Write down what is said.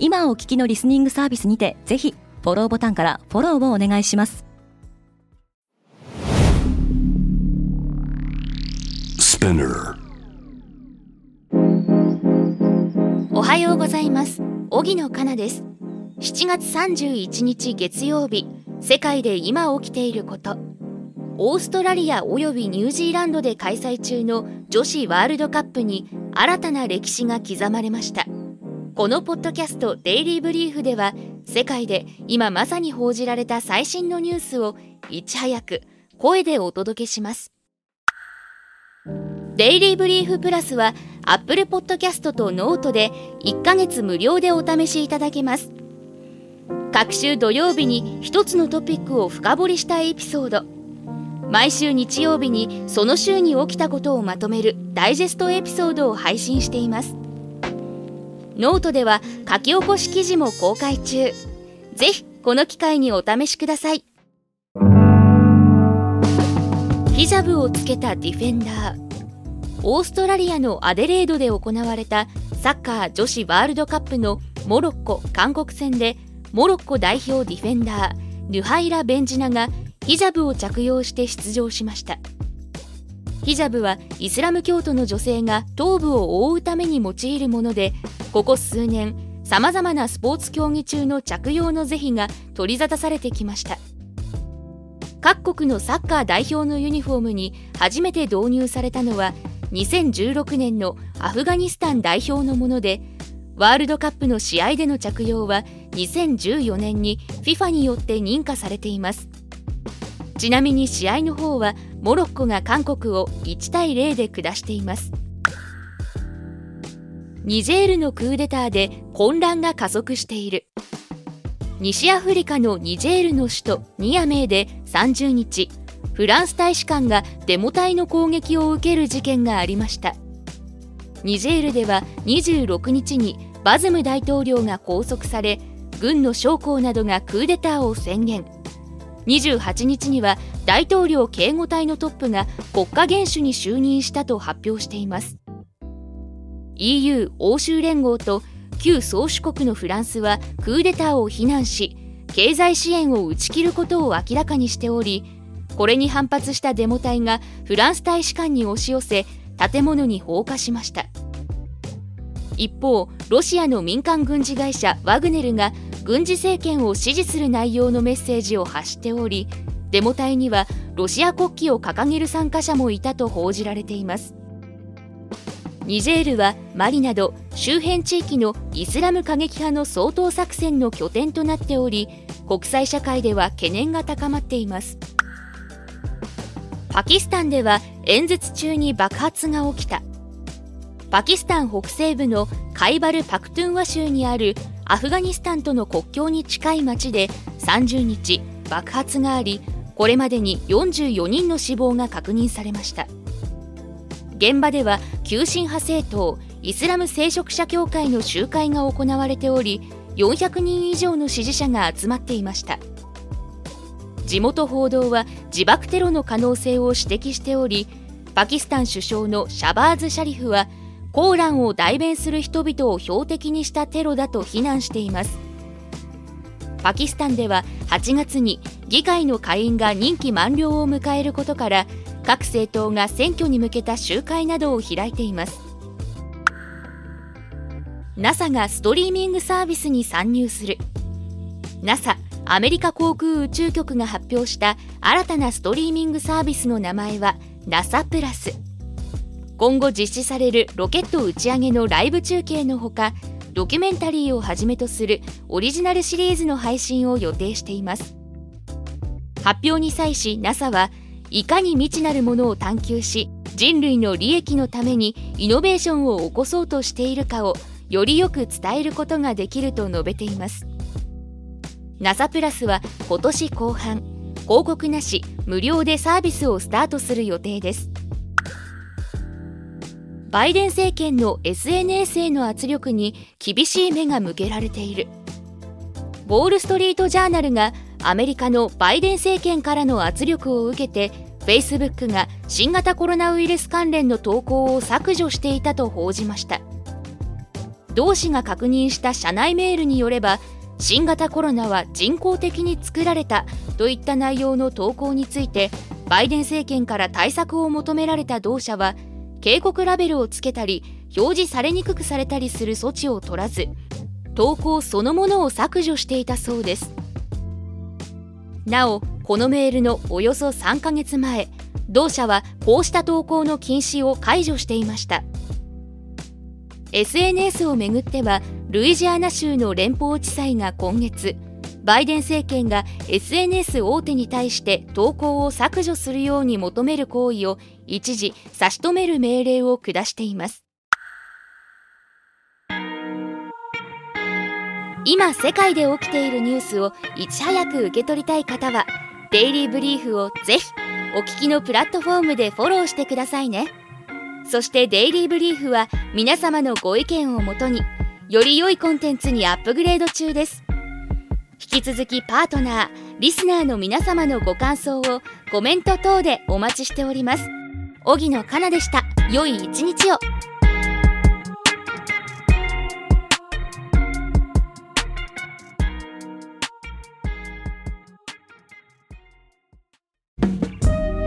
今お聞きのリスニングサービスにてぜひフォローボタンからフォローをお願いします。おはようございます。荻野かなです。7月31日月曜日世界で今起きていること。オーストラリアおよびニュージーランドで開催中の女子ワールドカップに新たな歴史が刻まれましたこのポッドキャスト「デイリー・ブリーフ」では世界で今まさに報じられた最新のニュースをいち早く声でお届けします。デイリー・ブリーフプラスは Apple Podcast とノートで1ヶ月無料でお試しいただけます。各週土曜日に1つのトピックを深掘りしたエピソード。毎週日曜日にその週に起きたことをまとめるダイジェストエピソードを配信しています。ノートでは書き起こし記事も公開中。ぜひこの機会にお試しください。ヒジャブをつけたディフェンダー。オーストラリアのアデレードで行われたサッカー女子ワールドカップのモロッコ韓国戦でモロッコ代表ディフェンダーヌハイラ・ベンジナがヒジャブを着用して出場しました。ヒジャブはイスラム教徒の女性が頭部を覆うために用いるものでここ数年さまざまなスポーツ競技中の着用の是非が取り沙汰されてきました。各国のサッカー代表のユニフォームに初めて導入されたのは2016年のアフガニスタン代表のものでワールドカップの試合での着用は2014年に FIFA によって認可されています。ちなみに試合の方はモロッコが韓国を1対0で下しています。ニジェールのクーデターで混乱が加速している。西アフリカのニジェールの首都ニアメーで30日フランス大使館がデモ隊の攻撃を受ける事件がありました。ニジェールでは26日にバズム大統領が拘束され軍の将校などがクーデターを宣言。28日には大統領警護隊のトップが国家元首に就任したと発表しています。EU= 欧州連合と旧宗主国のフランスはクーデターを非難し経済支援を打ち切ることを明らかにしておりこれに反発したデモ隊がフランス大使館に押し寄せ建物に放火しました。一方ロシアの民間軍事会社ワグネルが軍事政権を支持する内容のメッセージを発しておりデモ隊にはロシア国旗を掲げる参加者もいたと報じられています。ニジェールはマリなど周辺地域のイスラム過激派の掃討作戦の拠点となっており国際社会では懸念が高まっています。パキスタンでは演説中に爆発が起きた。パキスタン北西部のカイバル・パクトゥンワ州にあるアフガニスタンとの国境に近い町で30日爆発がありこれまでに44人の死亡が確認されました。現場では急進派政党イスラム聖職者協会の集会が行われており400人以上の支持者が集まっていました。地元報道は自爆テロの可能性を指摘しておりパキスタン首相のシャバーズ・シャリフはコーランを代弁する人々を標的にしたテロだと非難しています。パキスタンでは8月に議会の下院が任期満了を迎えることから各政党が選挙に向けた集会などを開いています。NASA がストリーミングサービスに参入する。NASA アメリカ航空宇宙局が発表した新たなストリーミングサービスの名前は NASA プラス。今後実施されるロケット打ち上げのライブ中継のほかドキュメンタリーをはじめとするオリジナルシリーズの配信を予定しています。発表に際し NASA はいかに未知なるものを探求し人類の利益のためにイノベーションを起こそうとしているかをよりよく伝えることができると述べています。NASA プラスは今年後半広告なし無料でサービスをスタートする予定です。バイデン政権の SNS への圧力に厳しい目が向けられている。ウォール・ストリート・ジャーナルがアメリカのバイデン政権からの圧力を受けて Facebook が新型コロナウイルス関連の投稿を削除していたと報じました。同氏が確認した社内メールによれば新型コロナは人工的に作られたといった内容の投稿についてバイデン政権から対策を求められた同社は警告ラベルをつけたり表示されにくくされたりする措置を取らず投稿そのものを削除していたそうです。なおこのメールのおよそ3ヶ月前同社はこうした投稿の禁止を解除していました。SNS をめぐってはルイジアナ州の連邦地裁が今月バイデン政権が SNS 大手に対して投稿を削除するように求める行為を一時差し止める命令を下しています。今世界で起きているニュースをいち早く受け取りたい方はデイリーブリーフをぜひお聞きのプラットフォームでフォローしてくださいね。そしてデイリーブリーフは皆様のご意見をもとにより良いコンテンツにアップグレード中です。引き続きパートナーリスナーの皆様のご感想をコメント等でお待ちしております。荻野かなでした。良い一日を。